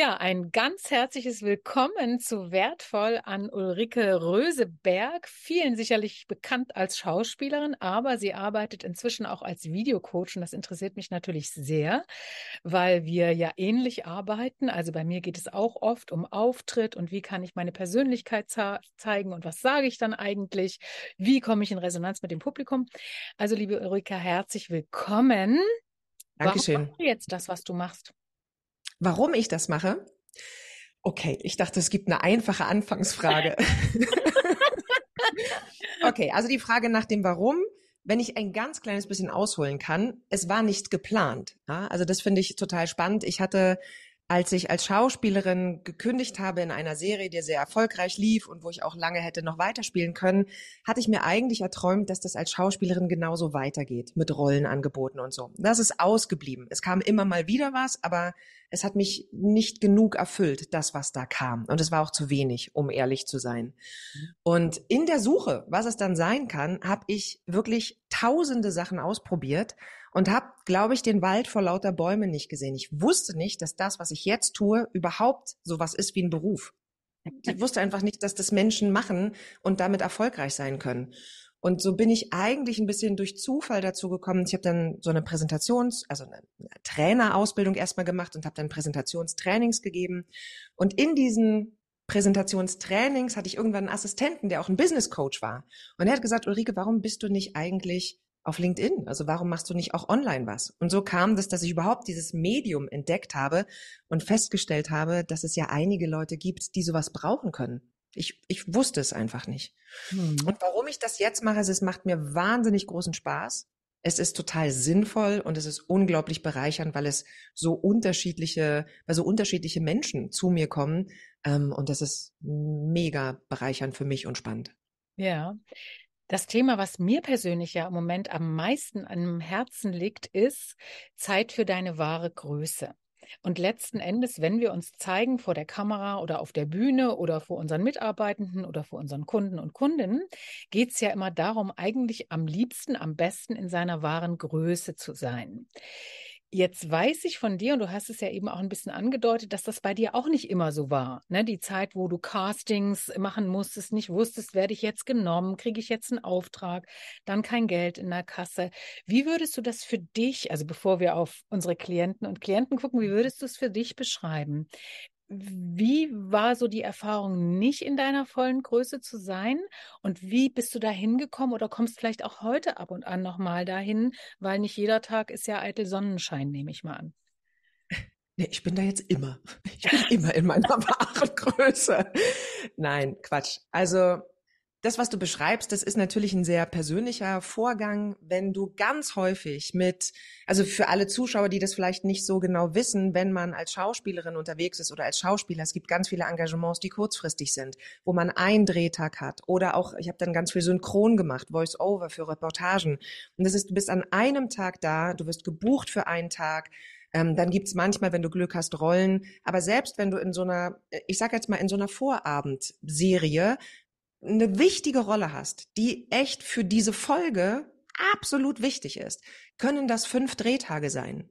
Ja, ein ganz herzliches Willkommen zu Wertvoll an Ulrike Röseberg, vielen sicherlich bekannt als Schauspielerin, aber sie arbeitet inzwischen auch als Videocoach und das interessiert mich natürlich sehr, weil wir ja ähnlich arbeiten. Also bei mir geht es auch oft um Auftritt und wie kann ich meine Persönlichkeit zeigen und was sage ich dann eigentlich? Wie komme ich in Resonanz mit dem Publikum? Also liebe Ulrike, herzlich willkommen. Dankeschön. Warum machst du jetzt das, was du machst? Warum ich das mache? Okay, ich dachte, es gibt eine einfache Anfangsfrage. okay, also die Frage nach dem Warum, wenn ich ein ganz kleines bisschen ausholen kann, es war nicht geplant. Ja? Also das finde ich total spannend. Ich hatte als ich als Schauspielerin gekündigt habe in einer Serie, die sehr erfolgreich lief und wo ich auch lange hätte noch weiterspielen können, hatte ich mir eigentlich erträumt, dass das als Schauspielerin genauso weitergeht mit Rollenangeboten und so. Das ist ausgeblieben. Es kam immer mal wieder was, aber es hat mich nicht genug erfüllt, das, was da kam. Und es war auch zu wenig, um ehrlich zu sein. Und in der Suche, was es dann sein kann, habe ich wirklich tausende Sachen ausprobiert und habe, glaube ich, den Wald vor lauter Bäumen nicht gesehen. Ich wusste nicht, dass das, was ich jetzt tue, überhaupt sowas ist wie ein Beruf. Ich wusste einfach nicht, dass das Menschen machen und damit erfolgreich sein können. Und so bin ich eigentlich ein bisschen durch Zufall dazu gekommen. Ich habe dann so eine Präsentations-, also eine Trainerausbildung erstmal gemacht und habe dann Präsentationstrainings gegeben. Und in diesen Präsentationstrainings hatte ich irgendwann einen Assistenten, der auch ein Business Coach war. Und er hat gesagt, Ulrike, warum bist du nicht eigentlich auf LinkedIn? Also warum machst du nicht auch online was? Und so kam das, dass ich überhaupt dieses Medium entdeckt habe und festgestellt habe, dass es ja einige Leute gibt, die sowas brauchen können. Ich, ich wusste es einfach nicht. Hm. Und warum ich das jetzt mache, ist, es macht mir wahnsinnig großen Spaß. Es ist total sinnvoll und es ist unglaublich bereichernd, weil es so unterschiedliche, weil so unterschiedliche Menschen zu mir kommen. Ähm, und das ist mega bereichernd für mich und spannend. Ja. Das Thema, was mir persönlich ja im Moment am meisten am Herzen liegt, ist Zeit für deine wahre Größe. Und letzten Endes, wenn wir uns zeigen vor der Kamera oder auf der Bühne oder vor unseren Mitarbeitenden oder vor unseren Kunden und Kundinnen, geht es ja immer darum, eigentlich am liebsten, am besten in seiner wahren Größe zu sein. Jetzt weiß ich von dir, und du hast es ja eben auch ein bisschen angedeutet, dass das bei dir auch nicht immer so war. Ne? Die Zeit, wo du Castings machen musstest, nicht wusstest, werde ich jetzt genommen, kriege ich jetzt einen Auftrag, dann kein Geld in der Kasse. Wie würdest du das für dich, also bevor wir auf unsere Klienten und Klienten gucken, wie würdest du es für dich beschreiben? Wie war so die Erfahrung, nicht in deiner vollen Größe zu sein? Und wie bist du da hingekommen oder kommst vielleicht auch heute ab und an nochmal dahin? Weil nicht jeder Tag ist ja eitel Sonnenschein, nehme ich mal an. Nee, ich bin da jetzt immer. Ich bin immer in meiner wahren Größe. Nein, Quatsch. Also das, was du beschreibst, das ist natürlich ein sehr persönlicher Vorgang, wenn du ganz häufig mit, also für alle Zuschauer, die das vielleicht nicht so genau wissen, wenn man als Schauspielerin unterwegs ist oder als Schauspieler, es gibt ganz viele Engagements, die kurzfristig sind, wo man einen Drehtag hat oder auch, ich habe dann ganz viel Synchron gemacht, Voice-Over für Reportagen. Und das ist, du bist an einem Tag da, du wirst gebucht für einen Tag, ähm, dann gibt's manchmal, wenn du Glück hast, Rollen. Aber selbst wenn du in so einer, ich sag jetzt mal, in so einer Vorabendserie eine wichtige Rolle hast, die echt für diese Folge absolut wichtig ist, können das fünf Drehtage sein.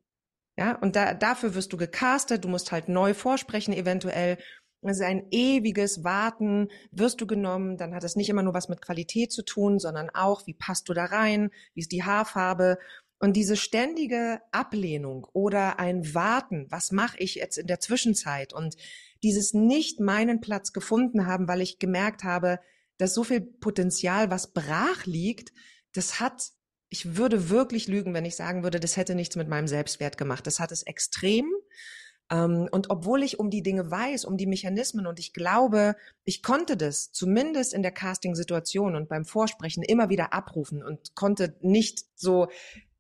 Ja, und da, dafür wirst du gecastet, du musst halt neu vorsprechen eventuell. Es ist ein ewiges Warten, wirst du genommen, dann hat es nicht immer nur was mit Qualität zu tun, sondern auch, wie passt du da rein, wie ist die Haarfarbe. Und diese ständige Ablehnung oder ein Warten, was mache ich jetzt in der Zwischenzeit und dieses nicht meinen Platz gefunden haben, weil ich gemerkt habe, dass so viel Potenzial, was brach liegt, das hat, ich würde wirklich lügen, wenn ich sagen würde, das hätte nichts mit meinem Selbstwert gemacht. Das hat es extrem. Ähm, und obwohl ich um die Dinge weiß, um die Mechanismen und ich glaube, ich konnte das zumindest in der Casting-Situation und beim Vorsprechen immer wieder abrufen und konnte nicht so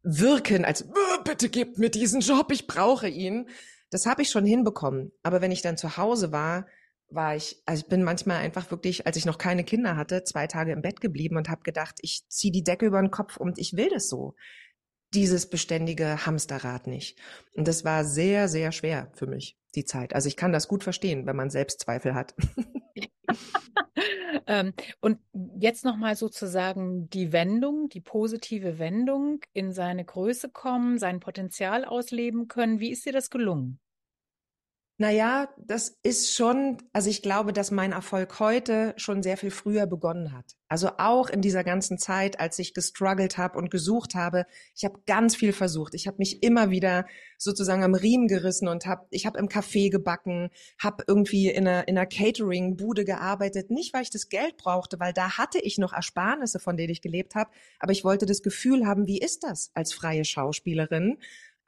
wirken, als bitte gebt mir diesen Job, ich brauche ihn. Das habe ich schon hinbekommen. Aber wenn ich dann zu Hause war, war ich, also ich bin manchmal einfach wirklich, als ich noch keine Kinder hatte, zwei Tage im Bett geblieben und habe gedacht, ich ziehe die Decke über den Kopf und ich will das so. Dieses beständige Hamsterrad nicht. Und das war sehr, sehr schwer für mich, die Zeit. Also ich kann das gut verstehen, wenn man Selbstzweifel hat. ähm, und jetzt nochmal sozusagen die Wendung, die positive Wendung in seine Größe kommen, sein Potenzial ausleben können. Wie ist dir das gelungen? Naja, das ist schon, also ich glaube, dass mein Erfolg heute schon sehr viel früher begonnen hat. Also auch in dieser ganzen Zeit, als ich gestruggelt habe und gesucht habe, ich habe ganz viel versucht. Ich habe mich immer wieder sozusagen am Riemen gerissen und habe, ich habe im Café gebacken, habe irgendwie in einer, in einer Catering-Bude gearbeitet. Nicht, weil ich das Geld brauchte, weil da hatte ich noch Ersparnisse, von denen ich gelebt habe, aber ich wollte das Gefühl haben, wie ist das als freie Schauspielerin?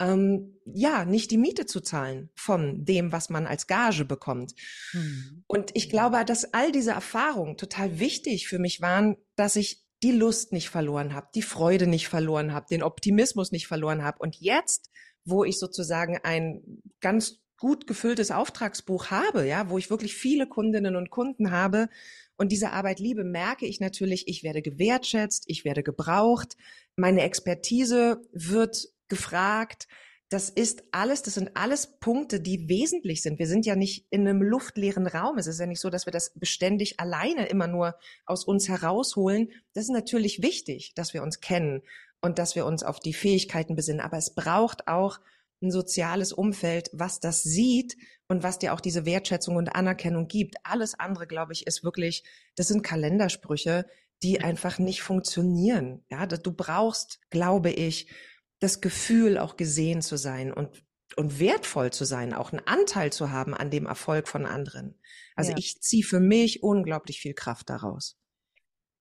Ähm, ja, nicht die Miete zu zahlen von dem, was man als Gage bekommt. Mhm. Und ich glaube, dass all diese Erfahrungen total wichtig für mich waren, dass ich die Lust nicht verloren habe, die Freude nicht verloren habe, den Optimismus nicht verloren habe. Und jetzt, wo ich sozusagen ein ganz gut gefülltes Auftragsbuch habe, ja, wo ich wirklich viele Kundinnen und Kunden habe und diese Arbeit liebe, merke ich natürlich, ich werde gewertschätzt, ich werde gebraucht, meine Expertise wird gefragt. Das ist alles, das sind alles Punkte, die wesentlich sind. Wir sind ja nicht in einem luftleeren Raum. Es ist ja nicht so, dass wir das beständig alleine immer nur aus uns herausholen. Das ist natürlich wichtig, dass wir uns kennen und dass wir uns auf die Fähigkeiten besinnen. Aber es braucht auch ein soziales Umfeld, was das sieht und was dir auch diese Wertschätzung und Anerkennung gibt. Alles andere, glaube ich, ist wirklich, das sind Kalendersprüche, die einfach nicht funktionieren. Ja, du brauchst, glaube ich, das Gefühl, auch gesehen zu sein und, und wertvoll zu sein, auch einen Anteil zu haben an dem Erfolg von anderen. Also ja. ich ziehe für mich unglaublich viel Kraft daraus.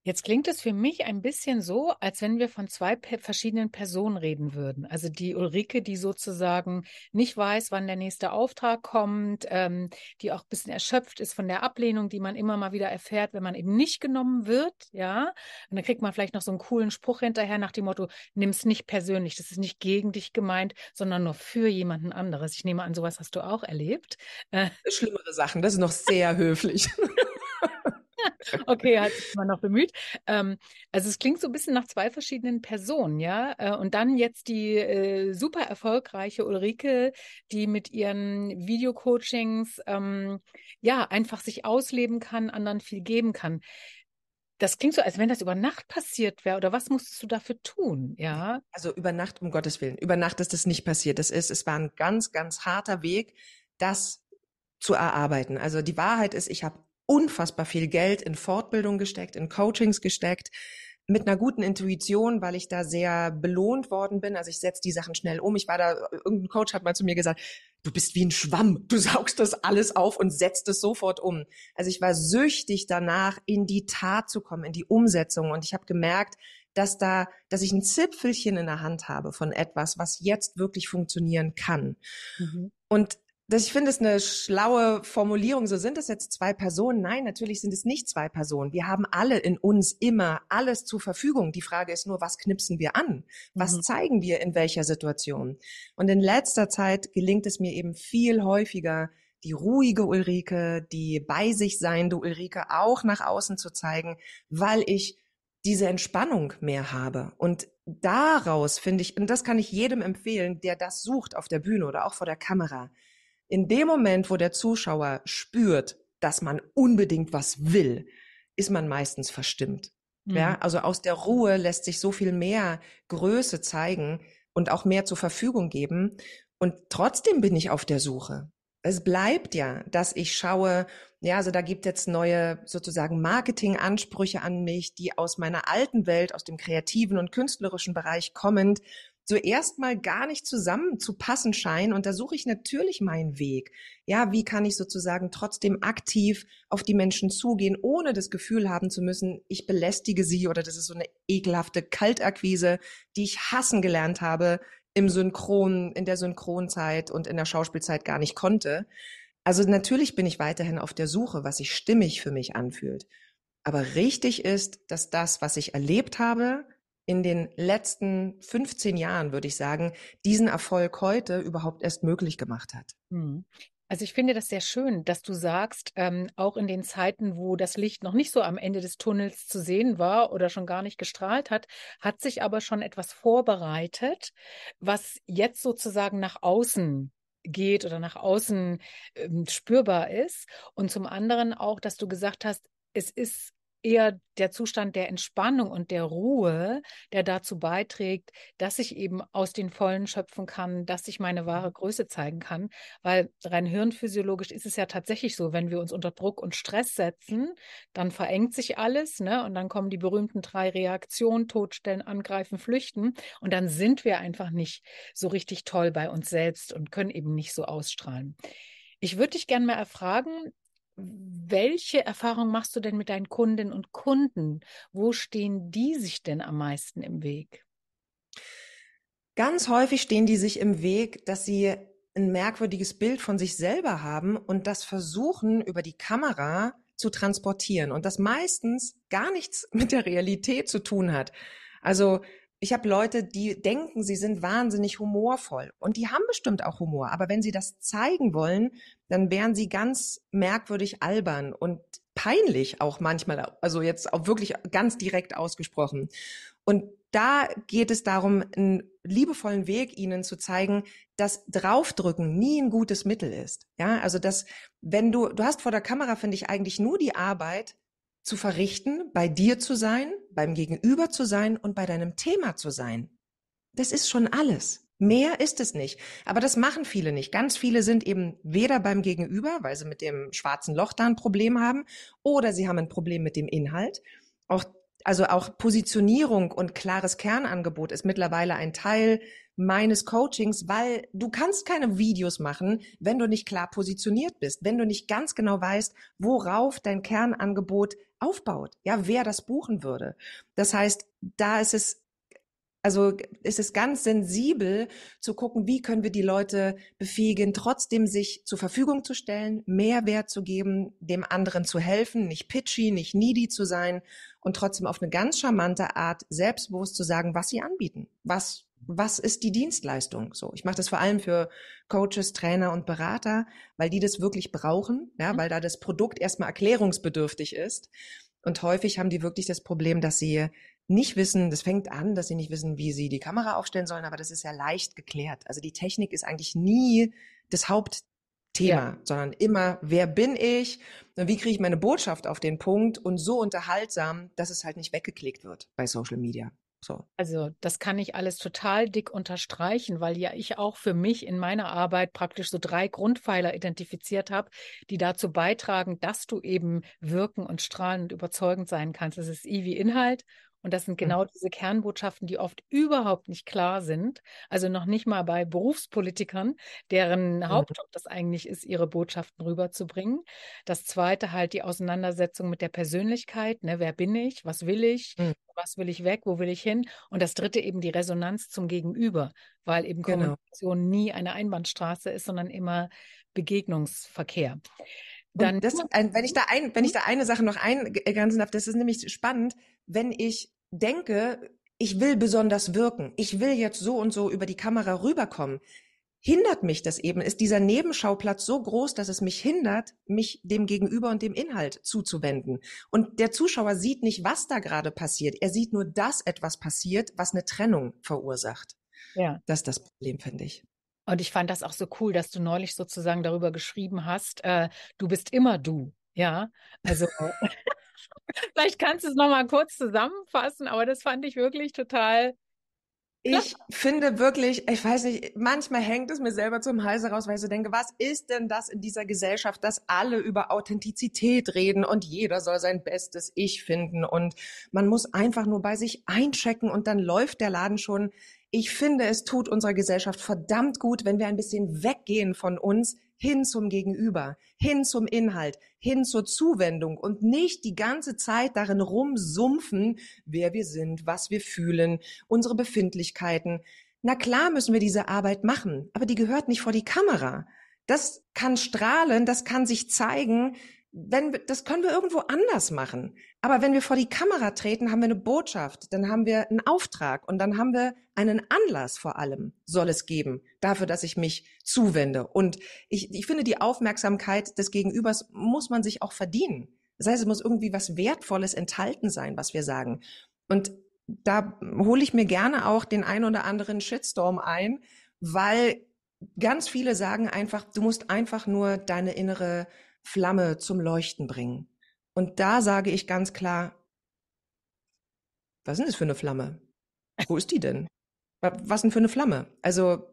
Jetzt klingt es für mich ein bisschen so, als wenn wir von zwei verschiedenen Personen reden würden. Also die Ulrike, die sozusagen nicht weiß, wann der nächste Auftrag kommt, ähm, die auch ein bisschen erschöpft ist von der Ablehnung, die man immer mal wieder erfährt, wenn man eben nicht genommen wird, ja. Und dann kriegt man vielleicht noch so einen coolen Spruch hinterher nach dem Motto, nimm's nicht persönlich, das ist nicht gegen dich gemeint, sondern nur für jemanden anderes. Ich nehme an, sowas hast du auch erlebt. Äh, Schlimmere Sachen, das ist noch sehr höflich. okay, hat sich mal noch bemüht. Ähm, also es klingt so ein bisschen nach zwei verschiedenen Personen, ja. Äh, und dann jetzt die äh, super erfolgreiche Ulrike, die mit ihren Videocoachings ähm, ja einfach sich ausleben kann, anderen viel geben kann. Das klingt so, als wenn das über Nacht passiert wäre. Oder was musstest du dafür tun? Ja. Also über Nacht, um Gottes Willen. Über Nacht ist das nicht passiert. Das ist, es war ein ganz, ganz harter Weg, das zu erarbeiten. Also die Wahrheit ist, ich habe unfassbar viel Geld in Fortbildung gesteckt, in Coachings gesteckt, mit einer guten Intuition, weil ich da sehr belohnt worden bin. Also ich setze die Sachen schnell um. Ich war da, irgendein Coach hat mal zu mir gesagt, du bist wie ein Schwamm, du saugst das alles auf und setzt es sofort um. Also ich war süchtig danach, in die Tat zu kommen, in die Umsetzung. Und ich habe gemerkt, dass da, dass ich ein Zipfelchen in der Hand habe von etwas, was jetzt wirklich funktionieren kann. Mhm. Und das, ich finde es eine schlaue Formulierung. So sind es jetzt zwei Personen? Nein, natürlich sind es nicht zwei Personen. Wir haben alle in uns immer alles zur Verfügung. Die Frage ist nur, was knipsen wir an? Was mhm. zeigen wir in welcher Situation? Und in letzter Zeit gelingt es mir eben viel häufiger, die ruhige Ulrike, die bei sich seiende Ulrike auch nach außen zu zeigen, weil ich diese Entspannung mehr habe. Und daraus finde ich, und das kann ich jedem empfehlen, der das sucht auf der Bühne oder auch vor der Kamera, in dem Moment, wo der Zuschauer spürt, dass man unbedingt was will, ist man meistens verstimmt. Mhm. Ja, also aus der Ruhe lässt sich so viel mehr Größe zeigen und auch mehr zur Verfügung geben. Und trotzdem bin ich auf der Suche. Es bleibt ja, dass ich schaue, ja, also da gibt jetzt neue sozusagen Marketingansprüche an mich, die aus meiner alten Welt, aus dem kreativen und künstlerischen Bereich kommend, so erstmal gar nicht zusammen zu passen scheinen. Und da suche ich natürlich meinen Weg. Ja, wie kann ich sozusagen trotzdem aktiv auf die Menschen zugehen, ohne das Gefühl haben zu müssen, ich belästige sie oder das ist so eine ekelhafte Kaltakquise, die ich hassen gelernt habe im Synchron, in der Synchronzeit und in der Schauspielzeit gar nicht konnte. Also natürlich bin ich weiterhin auf der Suche, was sich stimmig für mich anfühlt. Aber richtig ist, dass das, was ich erlebt habe, in den letzten 15 Jahren, würde ich sagen, diesen Erfolg heute überhaupt erst möglich gemacht hat. Hm. Also ich finde das sehr schön, dass du sagst, ähm, auch in den Zeiten, wo das Licht noch nicht so am Ende des Tunnels zu sehen war oder schon gar nicht gestrahlt hat, hat sich aber schon etwas vorbereitet, was jetzt sozusagen nach außen geht oder nach außen ähm, spürbar ist. Und zum anderen auch, dass du gesagt hast, es ist eher der Zustand der Entspannung und der Ruhe, der dazu beiträgt, dass ich eben aus den Vollen schöpfen kann, dass ich meine wahre mhm. Größe zeigen kann. Weil rein hirnphysiologisch ist es ja tatsächlich so, wenn wir uns unter Druck und Stress setzen, dann verengt sich alles, ne? Und dann kommen die berühmten drei Reaktionen, Todstellen, Angreifen, Flüchten. Und dann sind wir einfach nicht so richtig toll bei uns selbst und können eben nicht so ausstrahlen. Ich würde dich gerne mal erfragen, welche Erfahrung machst du denn mit deinen Kundinnen und Kunden? Wo stehen die sich denn am meisten im Weg? Ganz häufig stehen die sich im Weg, dass sie ein merkwürdiges Bild von sich selber haben und das versuchen über die Kamera zu transportieren und das meistens gar nichts mit der Realität zu tun hat. Also ich habe Leute, die denken, sie sind wahnsinnig humorvoll und die haben bestimmt auch Humor, aber wenn sie das zeigen wollen, dann wären sie ganz merkwürdig albern und peinlich auch manchmal, also jetzt auch wirklich ganz direkt ausgesprochen. Und da geht es darum, einen liebevollen Weg ihnen zu zeigen, dass draufdrücken nie ein gutes Mittel ist. Ja, also dass, wenn du, du hast vor der Kamera, finde ich, eigentlich nur die Arbeit, zu verrichten, bei dir zu sein, beim Gegenüber zu sein und bei deinem Thema zu sein. Das ist schon alles. Mehr ist es nicht. Aber das machen viele nicht. Ganz viele sind eben weder beim Gegenüber, weil sie mit dem schwarzen Loch da ein Problem haben, oder sie haben ein Problem mit dem Inhalt. Auch, also auch Positionierung und klares Kernangebot ist mittlerweile ein Teil meines Coachings, weil du kannst keine Videos machen, wenn du nicht klar positioniert bist, wenn du nicht ganz genau weißt, worauf dein Kernangebot aufbaut, ja, wer das buchen würde. Das heißt, da ist es also ist es ganz sensibel zu gucken, wie können wir die Leute befähigen, trotzdem sich zur Verfügung zu stellen, Mehrwert zu geben, dem anderen zu helfen, nicht pitchy, nicht needy zu sein und trotzdem auf eine ganz charmante Art selbstbewusst zu sagen, was sie anbieten, was was ist die Dienstleistung? So, ich mache das vor allem für Coaches, Trainer und Berater, weil die das wirklich brauchen, ja, mhm. weil da das Produkt erstmal erklärungsbedürftig ist. Und häufig haben die wirklich das Problem, dass sie nicht wissen, das fängt an, dass sie nicht wissen, wie sie die Kamera aufstellen sollen, aber das ist ja leicht geklärt. Also die Technik ist eigentlich nie das Hauptthema, ja. sondern immer, wer bin ich und wie kriege ich meine Botschaft auf den Punkt und so unterhaltsam, dass es halt nicht weggeklickt wird bei Social Media. So. Also das kann ich alles total dick unterstreichen, weil ja ich auch für mich in meiner Arbeit praktisch so drei Grundpfeiler identifiziert habe, die dazu beitragen, dass du eben wirken und strahlen und überzeugend sein kannst. Das ist I wie Inhalt und das sind mhm. genau mhm. diese Kernbotschaften, die oft überhaupt nicht klar sind. Also noch nicht mal bei Berufspolitikern, deren mhm. Hauptjob das eigentlich ist, ihre Botschaften rüberzubringen. Das zweite halt die Auseinandersetzung mit der Persönlichkeit. Ne? Wer bin ich? Was will ich? Mhm. Was will ich weg? Wo will ich hin? Und das dritte eben die Resonanz zum Gegenüber, weil eben genau. Kommunikation nie eine Einbahnstraße ist, sondern immer Begegnungsverkehr. Dann, das, wenn ich da ein, wenn ich da eine Sache noch eingrenzen darf, das ist nämlich spannend, wenn ich denke, ich will besonders wirken, ich will jetzt so und so über die Kamera rüberkommen, hindert mich das eben, ist dieser Nebenschauplatz so groß, dass es mich hindert, mich dem Gegenüber und dem Inhalt zuzuwenden. Und der Zuschauer sieht nicht, was da gerade passiert. Er sieht nur, dass etwas passiert, was eine Trennung verursacht. Ja. Das ist das Problem, finde ich. Und ich fand das auch so cool, dass du neulich sozusagen darüber geschrieben hast, äh, du bist immer du. Ja, also vielleicht kannst du es nochmal kurz zusammenfassen, aber das fand ich wirklich total ich finde wirklich, ich weiß nicht, manchmal hängt es mir selber zum Hals raus, weil ich so denke, was ist denn das in dieser Gesellschaft, dass alle über Authentizität reden und jeder soll sein bestes Ich finden und man muss einfach nur bei sich einchecken und dann läuft der Laden schon ich finde, es tut unserer Gesellschaft verdammt gut, wenn wir ein bisschen weggehen von uns hin zum Gegenüber, hin zum Inhalt, hin zur Zuwendung und nicht die ganze Zeit darin rumsumpfen, wer wir sind, was wir fühlen, unsere Befindlichkeiten. Na klar müssen wir diese Arbeit machen, aber die gehört nicht vor die Kamera. Das kann strahlen, das kann sich zeigen, wenn das können wir irgendwo anders machen. Aber wenn wir vor die Kamera treten, haben wir eine Botschaft, dann haben wir einen Auftrag und dann haben wir einen Anlass vor allem, soll es geben, dafür, dass ich mich zuwende. Und ich, ich finde, die Aufmerksamkeit des Gegenübers muss man sich auch verdienen. Das heißt, es muss irgendwie was Wertvolles enthalten sein, was wir sagen. Und da hole ich mir gerne auch den ein oder anderen Shitstorm ein, weil ganz viele sagen einfach, du musst einfach nur deine innere Flamme zum Leuchten bringen. Und da sage ich ganz klar, was ist denn das für eine Flamme? Wo ist die denn? Was denn für eine Flamme? Also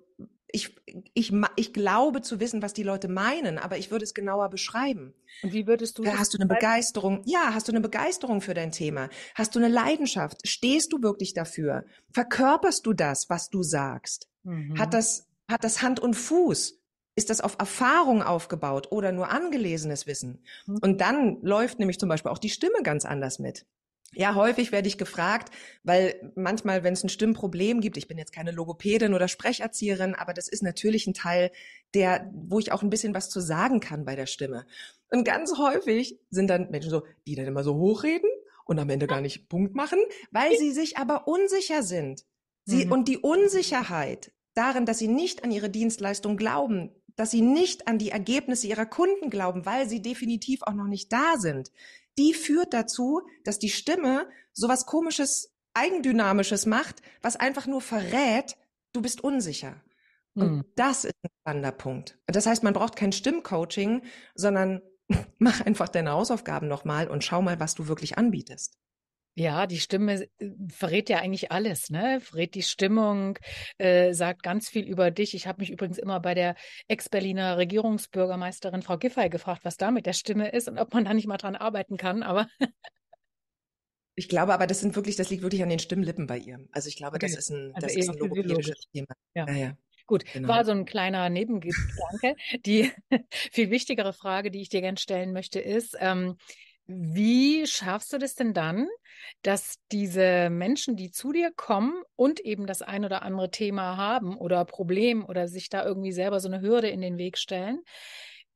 ich, ich, ich glaube zu wissen, was die Leute meinen, aber ich würde es genauer beschreiben. Und wie würdest du da Hast du eine Begeisterung? Ja, hast du eine Begeisterung für dein Thema? Hast du eine Leidenschaft? Stehst du wirklich dafür? Verkörperst du das, was du sagst? Mhm. Hat das, hat das Hand und Fuß? Ist das auf Erfahrung aufgebaut oder nur angelesenes Wissen? Mhm. Und dann läuft nämlich zum Beispiel auch die Stimme ganz anders mit. Ja, häufig werde ich gefragt, weil manchmal, wenn es ein Stimmproblem gibt, ich bin jetzt keine Logopädin oder Sprecherzieherin, aber das ist natürlich ein Teil, der, wo ich auch ein bisschen was zu sagen kann bei der Stimme. Und ganz häufig sind dann Menschen so, die dann immer so hochreden und am Ende gar nicht Punkt machen, weil sie sich aber unsicher sind. Sie, mhm. und die Unsicherheit darin, dass sie nicht an ihre Dienstleistung glauben, dass sie nicht an die Ergebnisse ihrer Kunden glauben, weil sie definitiv auch noch nicht da sind, die führt dazu, dass die Stimme sowas komisches, eigendynamisches macht, was einfach nur verrät, du bist unsicher. Und mhm. das ist ein spannender Punkt. Das heißt, man braucht kein Stimmcoaching, sondern mach einfach deine Hausaufgaben nochmal und schau mal, was du wirklich anbietest. Ja, die Stimme äh, verrät ja eigentlich alles, ne? Verrät die Stimmung, äh, sagt ganz viel über dich. Ich habe mich übrigens immer bei der Ex-Berliner Regierungsbürgermeisterin Frau Giffey gefragt, was da mit der Stimme ist und ob man da nicht mal dran arbeiten kann, aber Ich glaube aber, das sind wirklich, das liegt wirklich an den Stimmlippen bei ihr. Also ich glaube, okay. das ist ein, also das ist ein logopädisches Thema. Ja. ja, ja. Gut, genau. war so ein kleiner Nebengedanke. Die viel wichtigere Frage, die ich dir gerne stellen möchte, ist, ähm, wie schaffst du das denn dann, dass diese Menschen, die zu dir kommen und eben das ein oder andere Thema haben oder Problem oder sich da irgendwie selber so eine Hürde in den Weg stellen,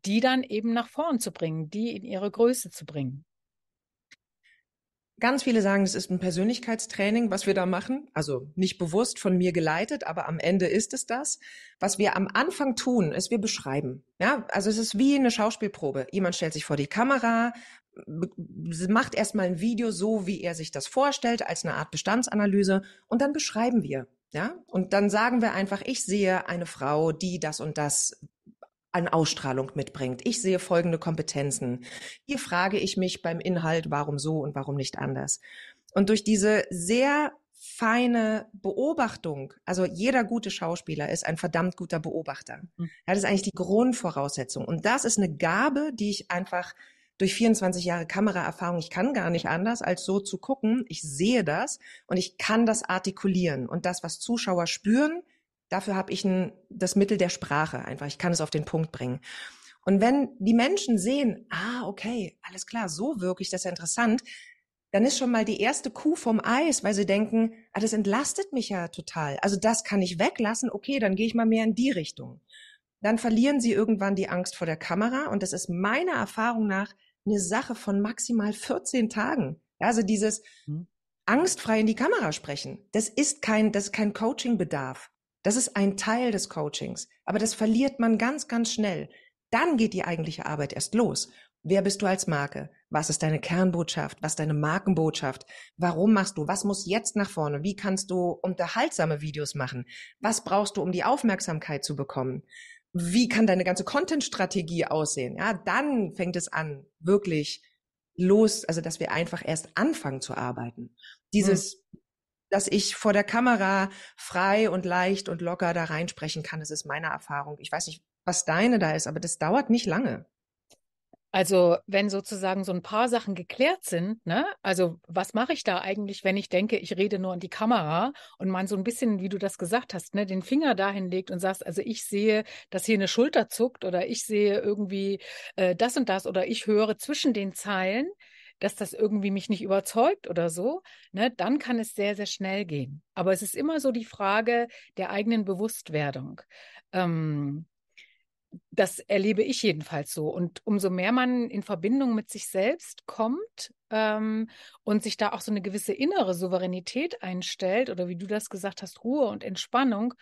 die dann eben nach vorn zu bringen, die in ihre Größe zu bringen? Ganz viele sagen, es ist ein Persönlichkeitstraining, was wir da machen. Also nicht bewusst von mir geleitet, aber am Ende ist es das. Was wir am Anfang tun, ist, wir beschreiben. Ja, also es ist wie eine Schauspielprobe. Jemand stellt sich vor die Kamera, macht erstmal ein Video so, wie er sich das vorstellt, als eine Art Bestandsanalyse und dann beschreiben wir. Ja, und dann sagen wir einfach, ich sehe eine Frau, die das und das an Ausstrahlung mitbringt. Ich sehe folgende Kompetenzen. Hier frage ich mich beim Inhalt, warum so und warum nicht anders. Und durch diese sehr feine Beobachtung, also jeder gute Schauspieler ist ein verdammt guter Beobachter. Mhm. das ist eigentlich die Grundvoraussetzung. Und das ist eine Gabe, die ich einfach durch 24 Jahre Kameraerfahrung, ich kann gar nicht anders, als so zu gucken. Ich sehe das und ich kann das artikulieren. Und das, was Zuschauer spüren, dafür habe ich ein, das Mittel der Sprache einfach. Ich kann es auf den Punkt bringen. Und wenn die Menschen sehen, ah, okay, alles klar, so wirklich, das ist ja interessant, dann ist schon mal die erste Kuh vom Eis, weil sie denken, ah, das entlastet mich ja total. Also das kann ich weglassen, okay, dann gehe ich mal mehr in die Richtung. Dann verlieren sie irgendwann die Angst vor der Kamera und das ist meiner Erfahrung nach eine Sache von maximal 14 Tagen. Also dieses mhm. angstfrei in die Kamera sprechen, das ist kein, das ist kein Coaching-Bedarf. Das ist ein Teil des Coachings. Aber das verliert man ganz, ganz schnell. Dann geht die eigentliche Arbeit erst los. Wer bist du als Marke? Was ist deine Kernbotschaft? Was ist deine Markenbotschaft? Warum machst du? Was muss jetzt nach vorne? Wie kannst du unterhaltsame Videos machen? Was brauchst du, um die Aufmerksamkeit zu bekommen? wie kann deine ganze Content-Strategie aussehen? Ja, dann fängt es an, wirklich los, also dass wir einfach erst anfangen zu arbeiten. Dieses, mhm. dass ich vor der Kamera frei und leicht und locker da reinsprechen kann, das ist meine Erfahrung. Ich weiß nicht, was deine da ist, aber das dauert nicht lange. Also wenn sozusagen so ein paar Sachen geklärt sind, ne? Also was mache ich da eigentlich, wenn ich denke, ich rede nur an die Kamera und man so ein bisschen, wie du das gesagt hast, ne, den Finger dahin legt und sagst, also ich sehe, dass hier eine Schulter zuckt oder ich sehe irgendwie äh, das und das oder ich höre zwischen den Zeilen, dass das irgendwie mich nicht überzeugt oder so, ne, dann kann es sehr, sehr schnell gehen. Aber es ist immer so die Frage der eigenen Bewusstwerdung. Ähm, das erlebe ich jedenfalls so. Und umso mehr man in Verbindung mit sich selbst kommt ähm, und sich da auch so eine gewisse innere Souveränität einstellt oder wie du das gesagt hast, Ruhe und Entspannung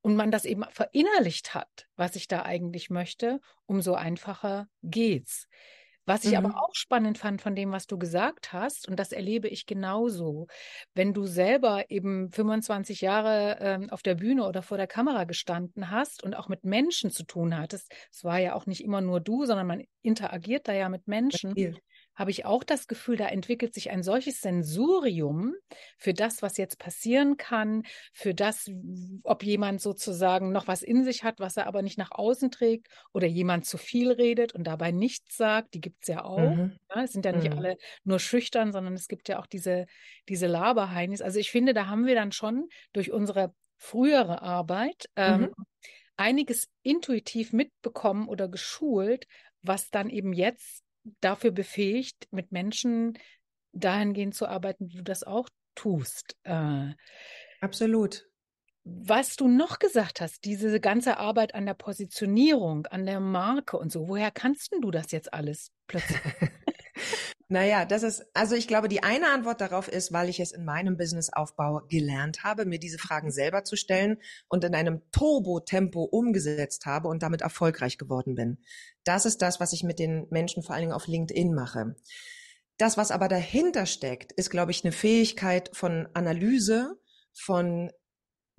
und man das eben verinnerlicht hat, was ich da eigentlich möchte, umso einfacher geht's. Was ich mhm. aber auch spannend fand von dem, was du gesagt hast, und das erlebe ich genauso, wenn du selber eben 25 Jahre ähm, auf der Bühne oder vor der Kamera gestanden hast und auch mit Menschen zu tun hattest, es war ja auch nicht immer nur du, sondern man interagiert da ja mit Menschen, habe ich auch das Gefühl, da entwickelt sich ein solches Sensorium für das, was jetzt passieren kann, für das, ob jemand sozusagen noch was in sich hat, was er aber nicht nach außen trägt oder jemand zu viel redet und dabei nichts sagt. Die gibt es ja auch. Mhm. Ja, es sind ja nicht mhm. alle nur schüchtern, sondern es gibt ja auch diese, diese Laberheinis. Also ich finde, da haben wir dann schon durch unsere frühere Arbeit ähm, mhm. einiges intuitiv mitbekommen oder geschult, was dann eben jetzt dafür befähigt, mit Menschen dahingehend zu arbeiten, wie du das auch tust. Äh, Absolut. Was du noch gesagt hast, diese ganze Arbeit an der Positionierung, an der Marke und so, woher kannst du das jetzt alles plötzlich? Naja, das ist, also ich glaube, die eine Antwort darauf ist, weil ich es in meinem Businessaufbau gelernt habe, mir diese Fragen selber zu stellen und in einem Turbo-Tempo umgesetzt habe und damit erfolgreich geworden bin. Das ist das, was ich mit den Menschen vor allen Dingen auf LinkedIn mache. Das, was aber dahinter steckt, ist, glaube ich, eine Fähigkeit von Analyse, von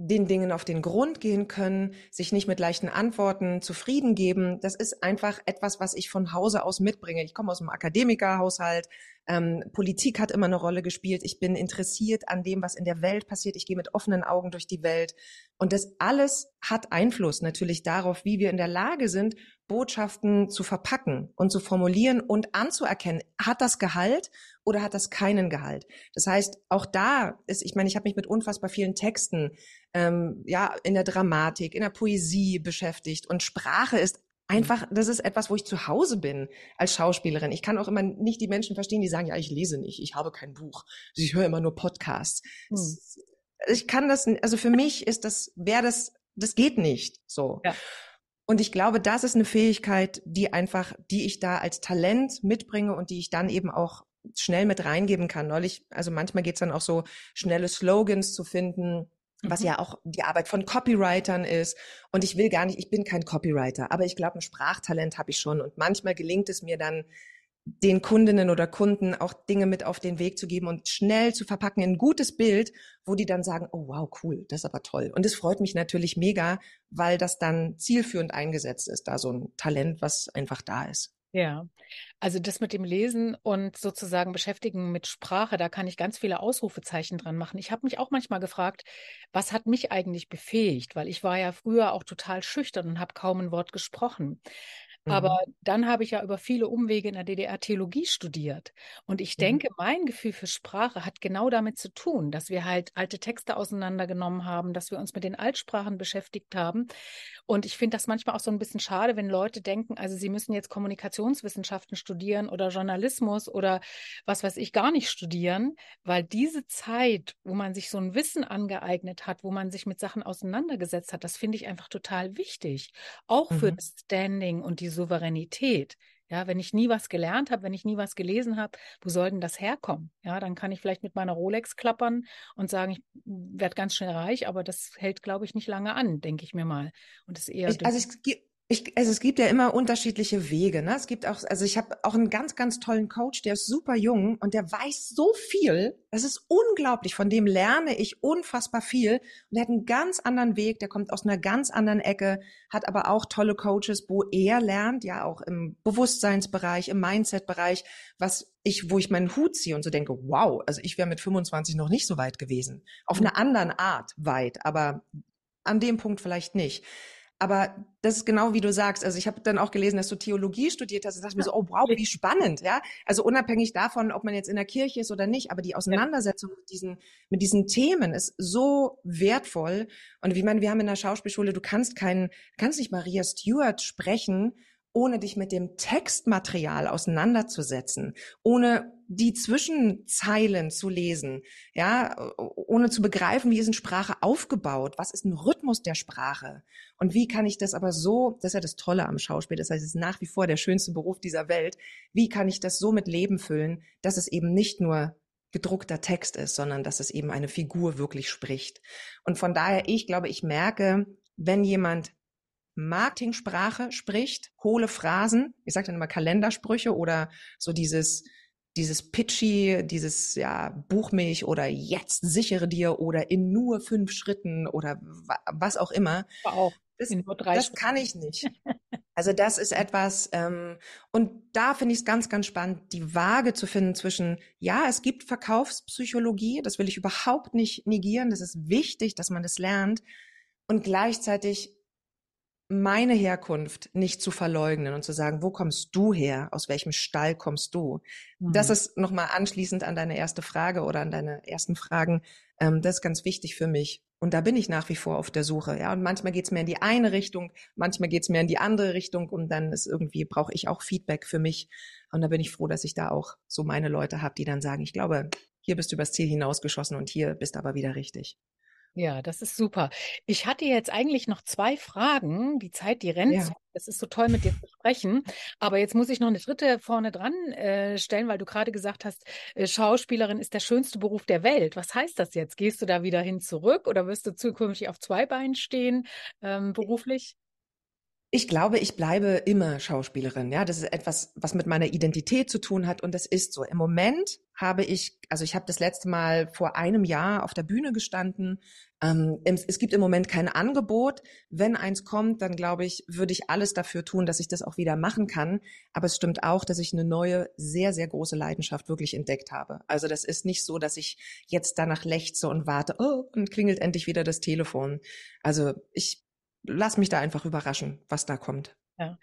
den Dingen auf den Grund gehen können, sich nicht mit leichten Antworten zufrieden geben. Das ist einfach etwas, was ich von Hause aus mitbringe. Ich komme aus einem Akademikerhaushalt. Ähm, Politik hat immer eine Rolle gespielt. Ich bin interessiert an dem, was in der Welt passiert. Ich gehe mit offenen Augen durch die Welt. Und das alles hat Einfluss natürlich darauf, wie wir in der Lage sind, Botschaften zu verpacken und zu formulieren und anzuerkennen. Hat das Gehalt oder hat das keinen Gehalt? Das heißt, auch da ist, ich meine, ich habe mich mit unfassbar vielen Texten, ähm, ja, in der Dramatik, in der Poesie beschäftigt und Sprache ist einfach, das ist etwas, wo ich zu Hause bin als Schauspielerin. Ich kann auch immer nicht die Menschen verstehen, die sagen, ja, ich lese nicht, ich habe kein Buch, ich höre immer nur Podcasts. Hm. Ich kann das, also für mich ist das, wäre das, das geht nicht so. Ja. Und ich glaube, das ist eine Fähigkeit, die einfach, die ich da als Talent mitbringe und die ich dann eben auch schnell mit reingeben kann. Neulich, also manchmal geht's dann auch so, schnelle Slogans zu finden, was mhm. ja auch die Arbeit von Copywritern ist. Und ich will gar nicht, ich bin kein Copywriter, aber ich glaube, ein Sprachtalent habe ich schon. Und manchmal gelingt es mir dann, den Kundinnen oder Kunden auch Dinge mit auf den Weg zu geben und schnell zu verpacken in ein gutes Bild, wo die dann sagen, oh wow, cool, das ist aber toll. Und es freut mich natürlich mega, weil das dann zielführend eingesetzt ist, da so ein Talent, was einfach da ist. Ja, also das mit dem Lesen und sozusagen beschäftigen mit Sprache, da kann ich ganz viele Ausrufezeichen dran machen. Ich habe mich auch manchmal gefragt, was hat mich eigentlich befähigt, weil ich war ja früher auch total schüchtern und habe kaum ein Wort gesprochen. Aber mhm. dann habe ich ja über viele Umwege in der DDR Theologie studiert. Und ich mhm. denke, mein Gefühl für Sprache hat genau damit zu tun, dass wir halt alte Texte auseinandergenommen haben, dass wir uns mit den Altsprachen beschäftigt haben. Und ich finde das manchmal auch so ein bisschen schade, wenn Leute denken, also sie müssen jetzt Kommunikationswissenschaften studieren oder Journalismus oder was weiß ich gar nicht studieren, weil diese Zeit, wo man sich so ein Wissen angeeignet hat, wo man sich mit Sachen auseinandergesetzt hat, das finde ich einfach total wichtig. Auch für mhm. das Standing und die Souveränität. Ja, wenn ich nie was gelernt habe, wenn ich nie was gelesen habe, wo soll denn das herkommen? Ja, dann kann ich vielleicht mit meiner Rolex klappern und sagen, ich werde ganz schnell reich, aber das hält, glaube ich, nicht lange an, denke ich mir mal. Und ist eher. Ich, also es gibt ich, also es gibt ja immer unterschiedliche Wege. Ne? Es gibt auch, also ich habe auch einen ganz, ganz tollen Coach, der ist super jung und der weiß so viel. Das ist unglaublich. Von dem lerne ich unfassbar viel. Und er hat einen ganz anderen Weg. Der kommt aus einer ganz anderen Ecke, hat aber auch tolle Coaches, wo er lernt, ja auch im Bewusstseinsbereich, im Mindset-Bereich, was ich, wo ich meinen Hut ziehe und so denke, wow, also ich wäre mit 25 noch nicht so weit gewesen. Auf mhm. eine anderen Art weit, aber an dem Punkt vielleicht nicht. Aber das ist genau wie du sagst. Also ich habe dann auch gelesen, dass du Theologie studiert hast. Ich dachte mir so, oh wow, wie spannend, ja. Also unabhängig davon, ob man jetzt in der Kirche ist oder nicht, aber die Auseinandersetzung mit diesen, mit diesen Themen ist so wertvoll. Und wie man, wir haben in der Schauspielschule, du kannst keinen, kannst nicht Maria Stewart sprechen, ohne dich mit dem Textmaterial auseinanderzusetzen, ohne die Zwischenzeilen zu lesen, ja, ohne zu begreifen, wie ist eine Sprache aufgebaut, was ist ein Rhythmus der Sprache und wie kann ich das aber so, das ist ja das Tolle am Schauspiel, das heißt, es ist nach wie vor der schönste Beruf dieser Welt, wie kann ich das so mit Leben füllen, dass es eben nicht nur gedruckter Text ist, sondern dass es eben eine Figur wirklich spricht. Und von daher, ich glaube, ich merke, wenn jemand Marketingsprache spricht, hohle Phrasen, ich sage dann immer Kalendersprüche oder so dieses dieses Pitchy, dieses ja Buchmilch oder jetzt sichere dir oder in nur fünf Schritten oder was auch immer. Auch das, das kann ich nicht. Also das ist etwas, ähm, und da finde ich es ganz, ganz spannend, die Waage zu finden zwischen, ja, es gibt Verkaufspsychologie, das will ich überhaupt nicht negieren, das ist wichtig, dass man das lernt, und gleichzeitig meine Herkunft nicht zu verleugnen und zu sagen, wo kommst du her? Aus welchem Stall kommst du? Mhm. Das ist nochmal anschließend an deine erste Frage oder an deine ersten Fragen. Ähm, das ist ganz wichtig für mich. Und da bin ich nach wie vor auf der Suche. Ja, und manchmal geht's mehr in die eine Richtung, manchmal geht's mehr in die andere Richtung und dann ist irgendwie, brauche ich auch Feedback für mich. Und da bin ich froh, dass ich da auch so meine Leute habe, die dann sagen, ich glaube, hier bist du übers Ziel hinausgeschossen und hier bist aber wieder richtig. Ja, das ist super. Ich hatte jetzt eigentlich noch zwei Fragen. Die Zeit, die rennt. Ja. Es ist so toll, mit dir zu sprechen. Aber jetzt muss ich noch eine dritte vorne dran äh, stellen, weil du gerade gesagt hast, äh, Schauspielerin ist der schönste Beruf der Welt. Was heißt das jetzt? Gehst du da wieder hin zurück oder wirst du zukünftig auf zwei Beinen stehen ähm, beruflich? Ich glaube, ich bleibe immer Schauspielerin. Ja, das ist etwas, was mit meiner Identität zu tun hat und das ist so. Im Moment habe ich, also ich habe das letzte Mal vor einem Jahr auf der Bühne gestanden. Ähm, es gibt im Moment kein Angebot. Wenn eins kommt, dann glaube ich, würde ich alles dafür tun, dass ich das auch wieder machen kann. Aber es stimmt auch, dass ich eine neue, sehr, sehr große Leidenschaft wirklich entdeckt habe. Also das ist nicht so, dass ich jetzt danach lechze und warte, oh, und klingelt endlich wieder das Telefon. Also ich lass mich da einfach überraschen, was da kommt. Ja.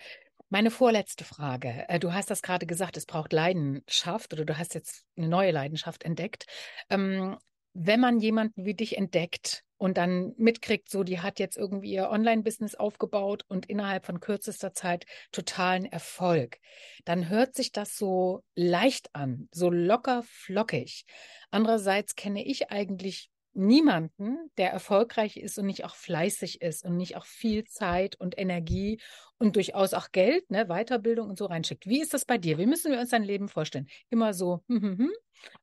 Meine vorletzte Frage. Äh, du hast das gerade gesagt, es braucht Leidenschaft oder du hast jetzt eine neue Leidenschaft entdeckt. Ähm, wenn man jemanden wie dich entdeckt und dann mitkriegt, so die hat jetzt irgendwie ihr Online-Business aufgebaut und innerhalb von kürzester Zeit totalen Erfolg, dann hört sich das so leicht an, so locker flockig. Andererseits kenne ich eigentlich niemanden, der erfolgreich ist und nicht auch fleißig ist und nicht auch viel Zeit und Energie und durchaus auch Geld, ne, Weiterbildung und so reinschickt. Wie ist das bei dir? Wie müssen wir uns dein Leben vorstellen? Immer so, hm, hm, hm?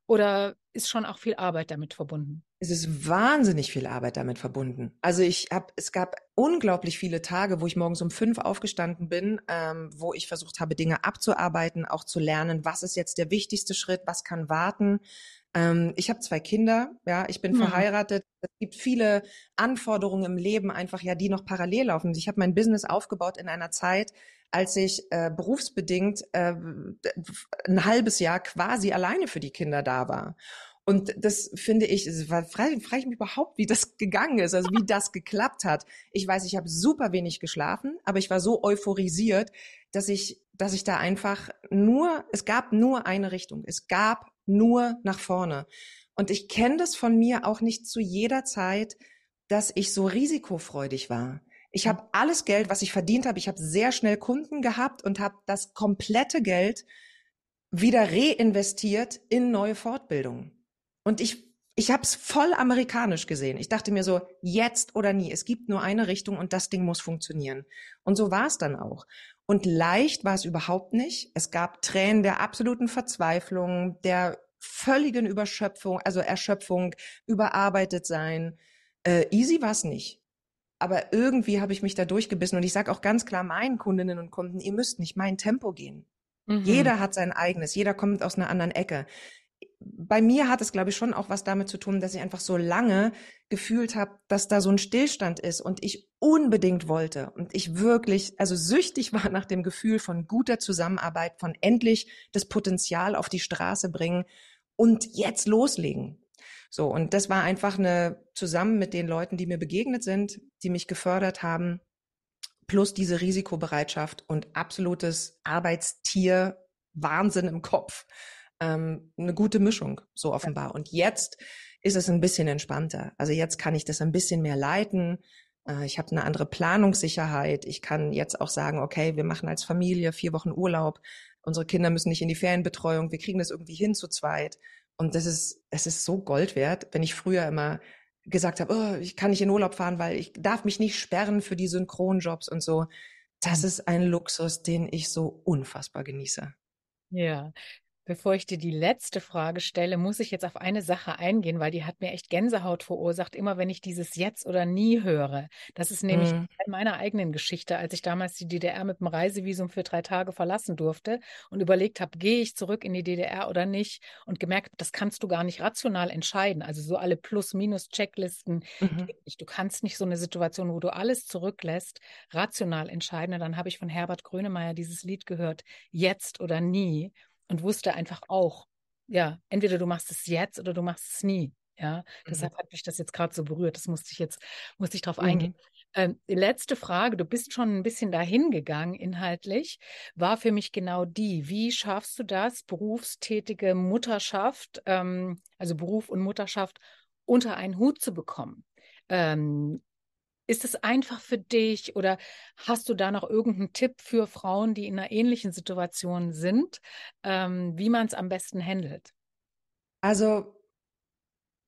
oder ist schon auch viel Arbeit damit verbunden? Es ist wahnsinnig viel Arbeit damit verbunden. Also ich habe, es gab unglaublich viele Tage, wo ich morgens um fünf aufgestanden bin, ähm, wo ich versucht habe, Dinge abzuarbeiten, auch zu lernen, was ist jetzt der wichtigste Schritt, was kann warten, ähm, ich habe zwei Kinder, ja, ich bin mhm. verheiratet. Es gibt viele Anforderungen im Leben einfach, ja, die noch parallel laufen. Ich habe mein Business aufgebaut in einer Zeit, als ich äh, berufsbedingt äh, ein halbes Jahr quasi alleine für die Kinder da war. Und das finde ich, frage frag ich mich überhaupt, wie das gegangen ist, also wie das geklappt hat. Ich weiß, ich habe super wenig geschlafen, aber ich war so euphorisiert, dass ich, dass ich da einfach nur, es gab nur eine Richtung. Es gab nur nach vorne. Und ich kenne das von mir auch nicht zu jeder Zeit, dass ich so risikofreudig war. Ich habe alles Geld, was ich verdient habe, ich habe sehr schnell Kunden gehabt und habe das komplette Geld wieder reinvestiert in neue Fortbildungen. Und ich ich habe es voll amerikanisch gesehen. Ich dachte mir so, jetzt oder nie. Es gibt nur eine Richtung und das Ding muss funktionieren. Und so war es dann auch. Und leicht war es überhaupt nicht. Es gab Tränen der absoluten Verzweiflung, der völligen Überschöpfung, also Erschöpfung, überarbeitet sein. Äh, easy war es nicht. Aber irgendwie habe ich mich da durchgebissen und ich sage auch ganz klar meinen Kundinnen und Kunden, ihr müsst nicht mein Tempo gehen. Mhm. Jeder hat sein eigenes, jeder kommt aus einer anderen Ecke bei mir hat es, glaube ich, schon auch was damit zu tun, dass ich einfach so lange gefühlt habe, dass da so ein Stillstand ist und ich unbedingt wollte und ich wirklich, also süchtig war nach dem Gefühl von guter Zusammenarbeit, von endlich das Potenzial auf die Straße bringen und jetzt loslegen. So, und das war einfach eine, zusammen mit den Leuten, die mir begegnet sind, die mich gefördert haben, plus diese Risikobereitschaft und absolutes Arbeitstier Wahnsinn im Kopf ähm, eine gute Mischung, so offenbar. Und jetzt ist es ein bisschen entspannter. Also jetzt kann ich das ein bisschen mehr leiten. Äh, ich habe eine andere Planungssicherheit. Ich kann jetzt auch sagen, okay, wir machen als Familie vier Wochen Urlaub. Unsere Kinder müssen nicht in die Ferienbetreuung. Wir kriegen das irgendwie hin zu zweit. Und das ist, es ist so Gold wert, wenn ich früher immer gesagt habe, oh, ich kann nicht in Urlaub fahren, weil ich darf mich nicht sperren für die Synchronjobs und so. Das mhm. ist ein Luxus, den ich so unfassbar genieße. Ja, Bevor ich dir die letzte Frage stelle, muss ich jetzt auf eine Sache eingehen, weil die hat mir echt Gänsehaut verursacht, immer wenn ich dieses Jetzt oder Nie höre. Das ist nämlich mm. in meiner eigenen Geschichte, als ich damals die DDR mit dem Reisevisum für drei Tage verlassen durfte und überlegt habe, gehe ich zurück in die DDR oder nicht und gemerkt, das kannst du gar nicht rational entscheiden. Also so alle Plus-Minus-Checklisten. Mhm. Du kannst nicht so eine Situation, wo du alles zurücklässt, rational entscheiden. Und dann habe ich von Herbert Grönemeyer dieses Lied gehört, Jetzt oder Nie und wusste einfach auch, ja, entweder du machst es jetzt oder du machst es nie. Ja, mhm. deshalb hat mich das jetzt gerade so berührt. Das musste ich jetzt, musste ich drauf mhm. eingehen. Ähm, die letzte Frage, du bist schon ein bisschen dahin gegangen inhaltlich, war für mich genau die. Wie schaffst du das, berufstätige Mutterschaft, ähm, also Beruf und Mutterschaft unter einen Hut zu bekommen? Ähm, ist es einfach für dich oder hast du da noch irgendeinen Tipp für Frauen, die in einer ähnlichen Situation sind, ähm, wie man es am besten handelt? Also,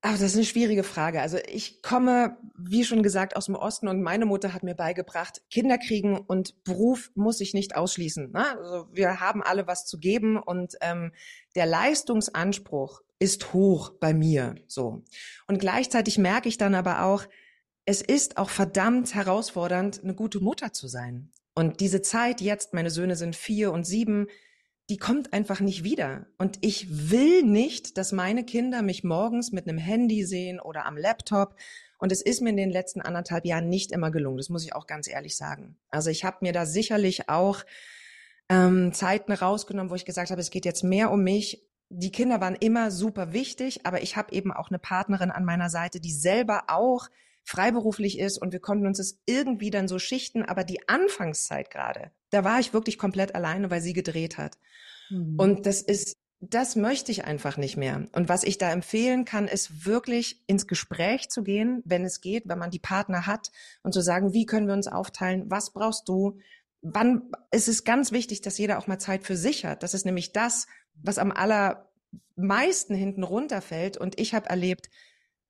ach, das ist eine schwierige Frage. Also ich komme, wie schon gesagt, aus dem Osten und meine Mutter hat mir beigebracht, Kinder kriegen und Beruf muss ich nicht ausschließen. Ne? Also wir haben alle was zu geben und ähm, der Leistungsanspruch ist hoch bei mir so. Und gleichzeitig merke ich dann aber auch, es ist auch verdammt herausfordernd, eine gute Mutter zu sein. Und diese Zeit jetzt, meine Söhne sind vier und sieben, die kommt einfach nicht wieder. Und ich will nicht, dass meine Kinder mich morgens mit einem Handy sehen oder am Laptop. Und es ist mir in den letzten anderthalb Jahren nicht immer gelungen. Das muss ich auch ganz ehrlich sagen. Also ich habe mir da sicherlich auch ähm, Zeiten rausgenommen, wo ich gesagt habe, es geht jetzt mehr um mich. Die Kinder waren immer super wichtig, aber ich habe eben auch eine Partnerin an meiner Seite, die selber auch freiberuflich ist und wir konnten uns das irgendwie dann so schichten. Aber die Anfangszeit gerade, da war ich wirklich komplett alleine, weil sie gedreht hat. Mhm. Und das ist, das möchte ich einfach nicht mehr. Und was ich da empfehlen kann, ist wirklich ins Gespräch zu gehen, wenn es geht, wenn man die Partner hat und zu sagen, wie können wir uns aufteilen? Was brauchst du? Wann, es ist ganz wichtig, dass jeder auch mal Zeit für sich hat. Das ist nämlich das, was am allermeisten hinten runterfällt. Und ich habe erlebt,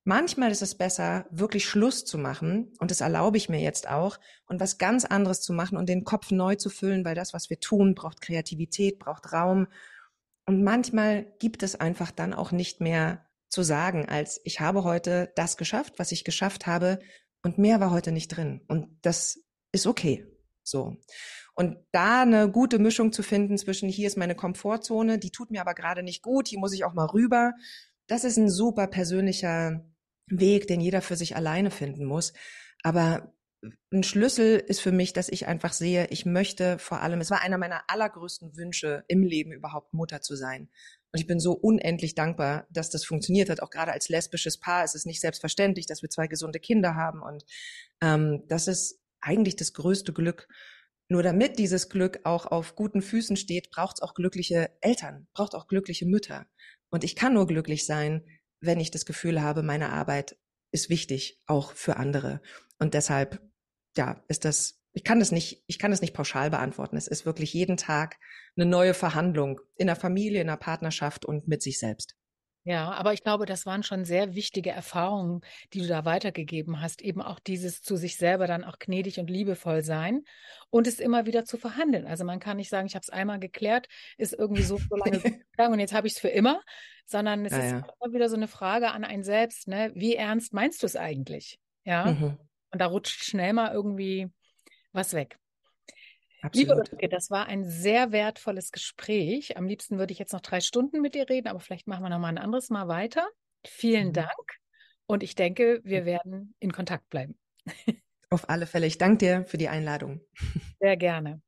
Manchmal ist es besser, wirklich Schluss zu machen, und das erlaube ich mir jetzt auch, und was ganz anderes zu machen und den Kopf neu zu füllen, weil das, was wir tun, braucht Kreativität, braucht Raum. Und manchmal gibt es einfach dann auch nicht mehr zu sagen, als ich habe heute das geschafft, was ich geschafft habe, und mehr war heute nicht drin. Und das ist okay. So. Und da eine gute Mischung zu finden zwischen hier ist meine Komfortzone, die tut mir aber gerade nicht gut, hier muss ich auch mal rüber. Das ist ein super persönlicher Weg, den jeder für sich alleine finden muss. Aber ein Schlüssel ist für mich, dass ich einfach sehe, ich möchte vor allem, es war einer meiner allergrößten Wünsche im Leben überhaupt Mutter zu sein. Und ich bin so unendlich dankbar, dass das funktioniert hat. Auch gerade als lesbisches Paar ist es nicht selbstverständlich, dass wir zwei gesunde Kinder haben. Und ähm, das ist eigentlich das größte Glück. Nur damit dieses Glück auch auf guten Füßen steht, braucht es auch glückliche Eltern, braucht auch glückliche Mütter. Und ich kann nur glücklich sein, wenn ich das Gefühl habe, meine Arbeit ist wichtig, auch für andere. Und deshalb, ja, ist das, ich kann das nicht, ich kann das nicht pauschal beantworten. Es ist wirklich jeden Tag eine neue Verhandlung in der Familie, in der Partnerschaft und mit sich selbst. Ja, aber ich glaube, das waren schon sehr wichtige Erfahrungen, die du da weitergegeben hast. Eben auch dieses zu sich selber dann auch gnädig und liebevoll sein und es immer wieder zu verhandeln. Also man kann nicht sagen, ich habe es einmal geklärt, ist irgendwie so, so lange gegangen und jetzt habe ich es für immer, sondern es ja, ist ja. immer wieder so eine Frage an einen selbst, ne? Wie ernst meinst du es eigentlich? Ja. Mhm. Und da rutscht schnell mal irgendwie was weg. Absolut. Liebe Ulrike, das war ein sehr wertvolles Gespräch. Am liebsten würde ich jetzt noch drei Stunden mit dir reden, aber vielleicht machen wir noch mal ein anderes Mal weiter. Vielen mhm. Dank und ich denke, wir werden in Kontakt bleiben. Auf alle Fälle. Ich danke dir für die Einladung. Sehr gerne.